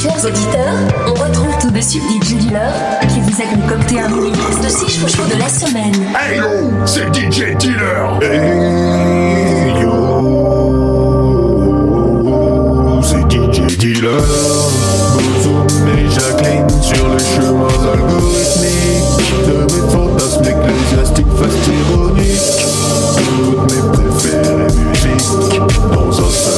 Chers auditeurs, on retrouve tout de suite DJ Dealer qui vous a concocté un mini mix de 6 chouchous de la semaine. Hey yo, c'est DJ Dealer. Hey yo, c'est DJ Dealer. Bozoum et Jacqueline sur le chemin algorithmique de mes fantasmes ecclésiastiques fastironiques. Toutes mes préférées musiques dans un seul.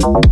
Thank you.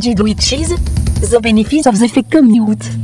cheese, the benefits of the fake commute.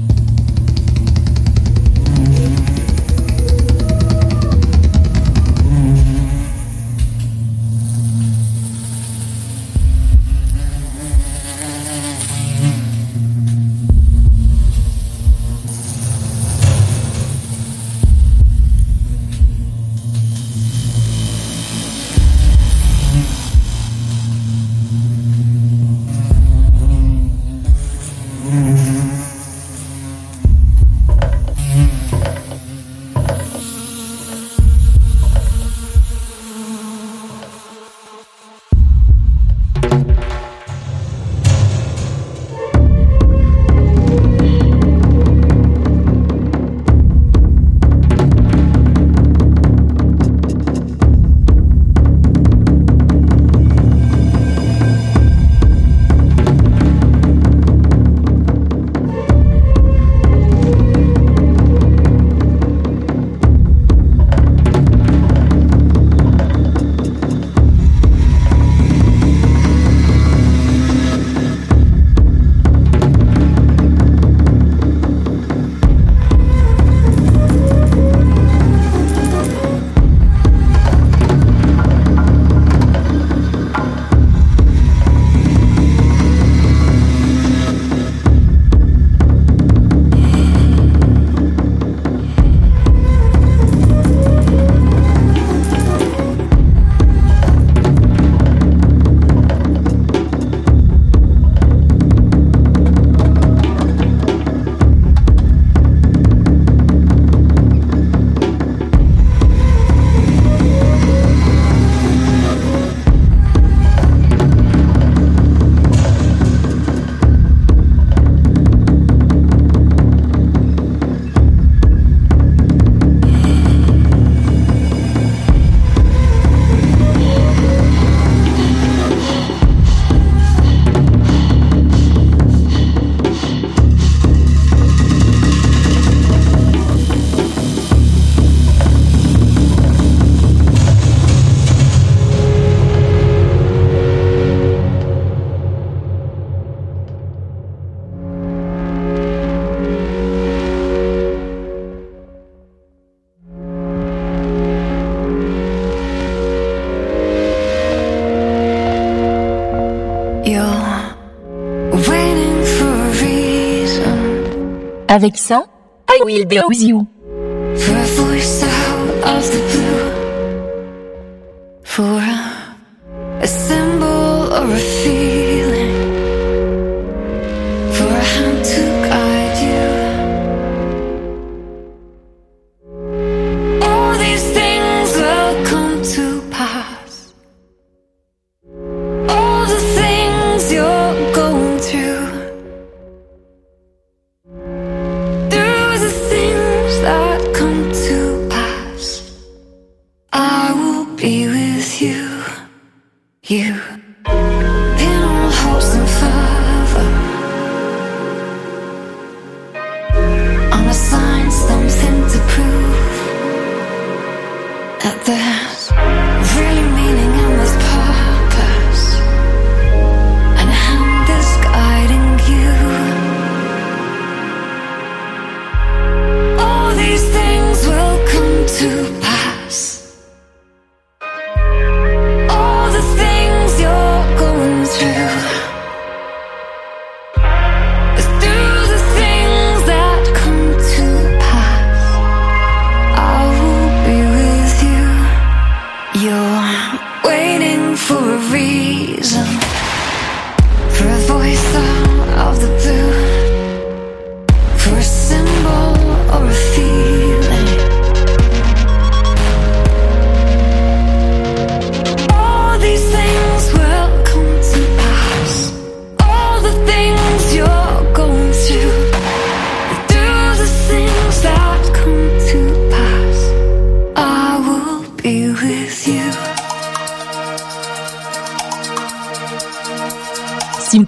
Avec ça, I will be with you.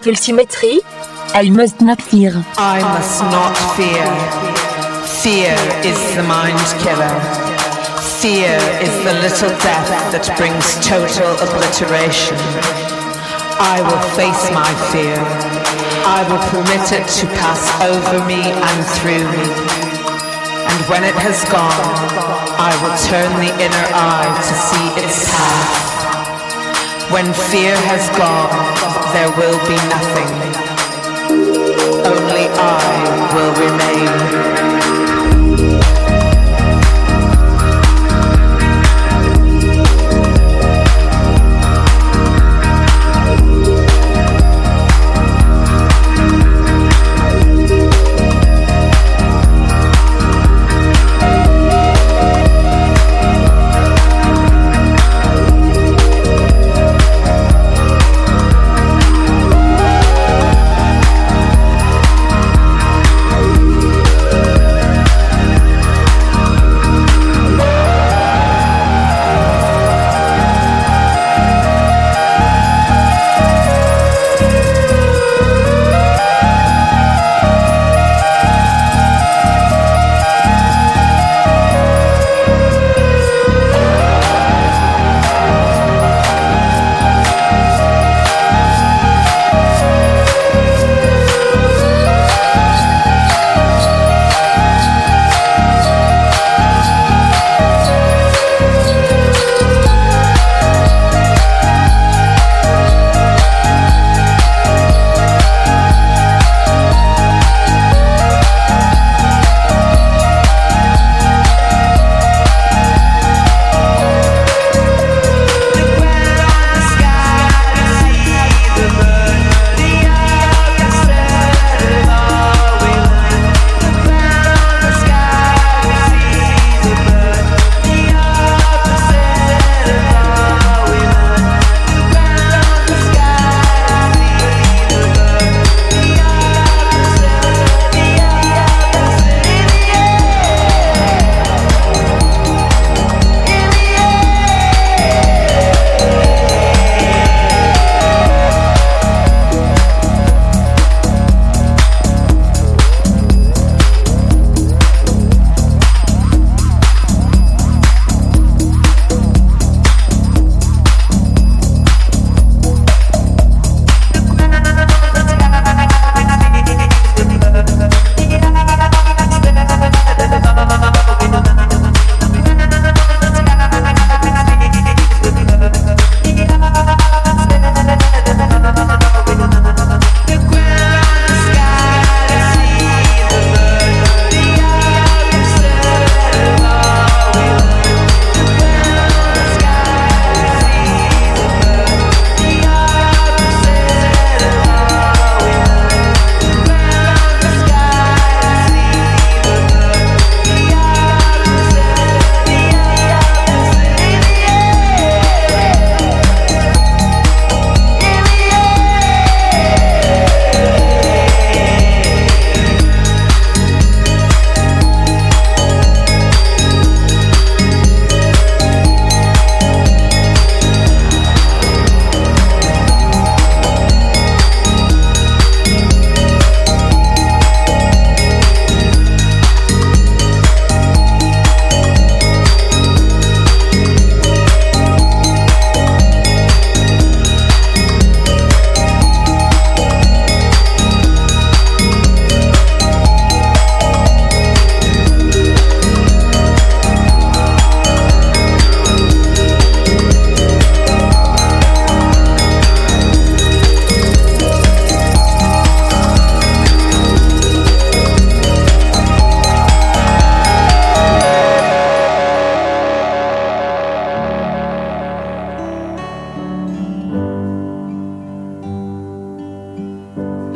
multisymétrie, I must not fear. I must not fear. Fear is the mind killer. Fear is the little death that brings total obliteration. I will face my fear. I will permit it to pass over me and through me. And when it has gone, I will turn the inner eye to see its path. When fear has gone, there will be nothing. Only I will remain.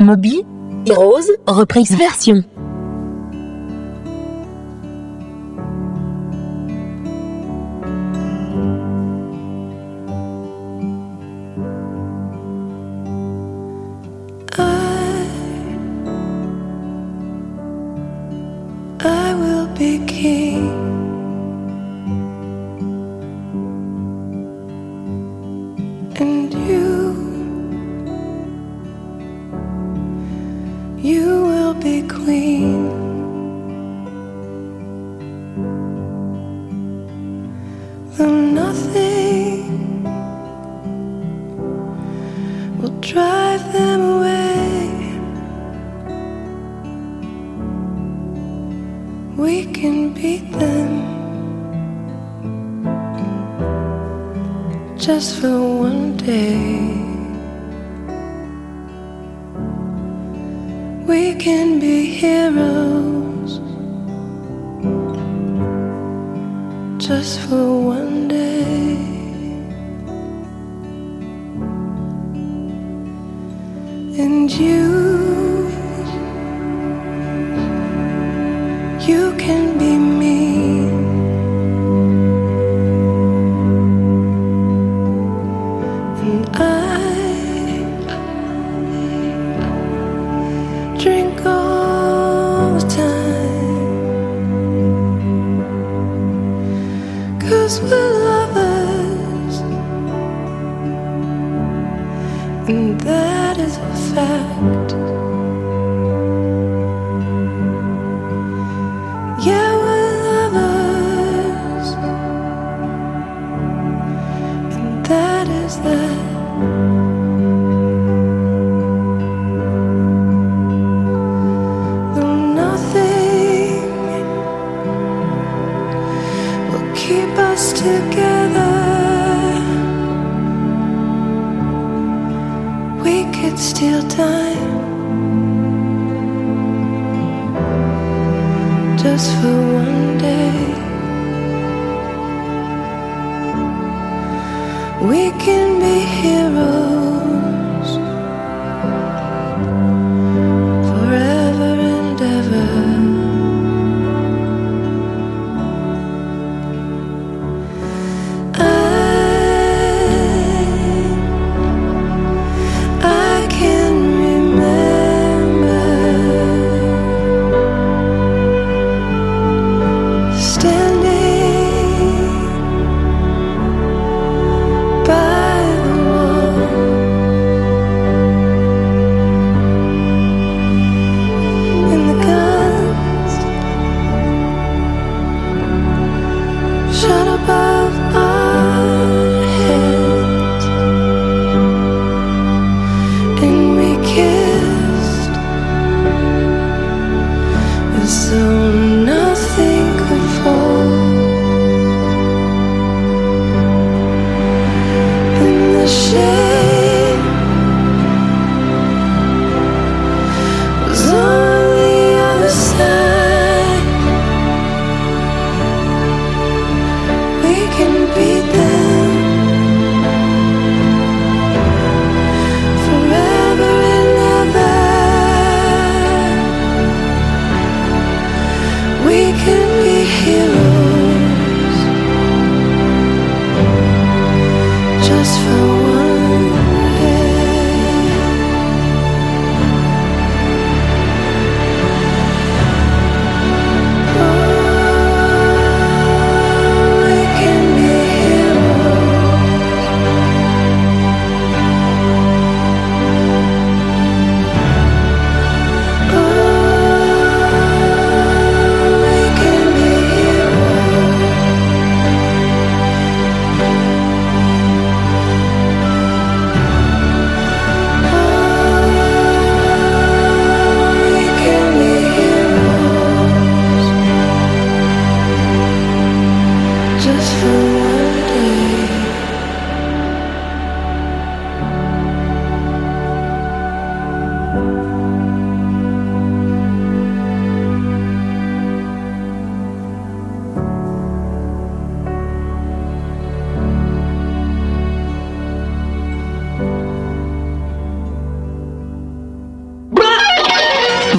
Moby Rose, reprise version. Just for one day. We can be heroes just for one is a fact. Just for one day. We can be heroes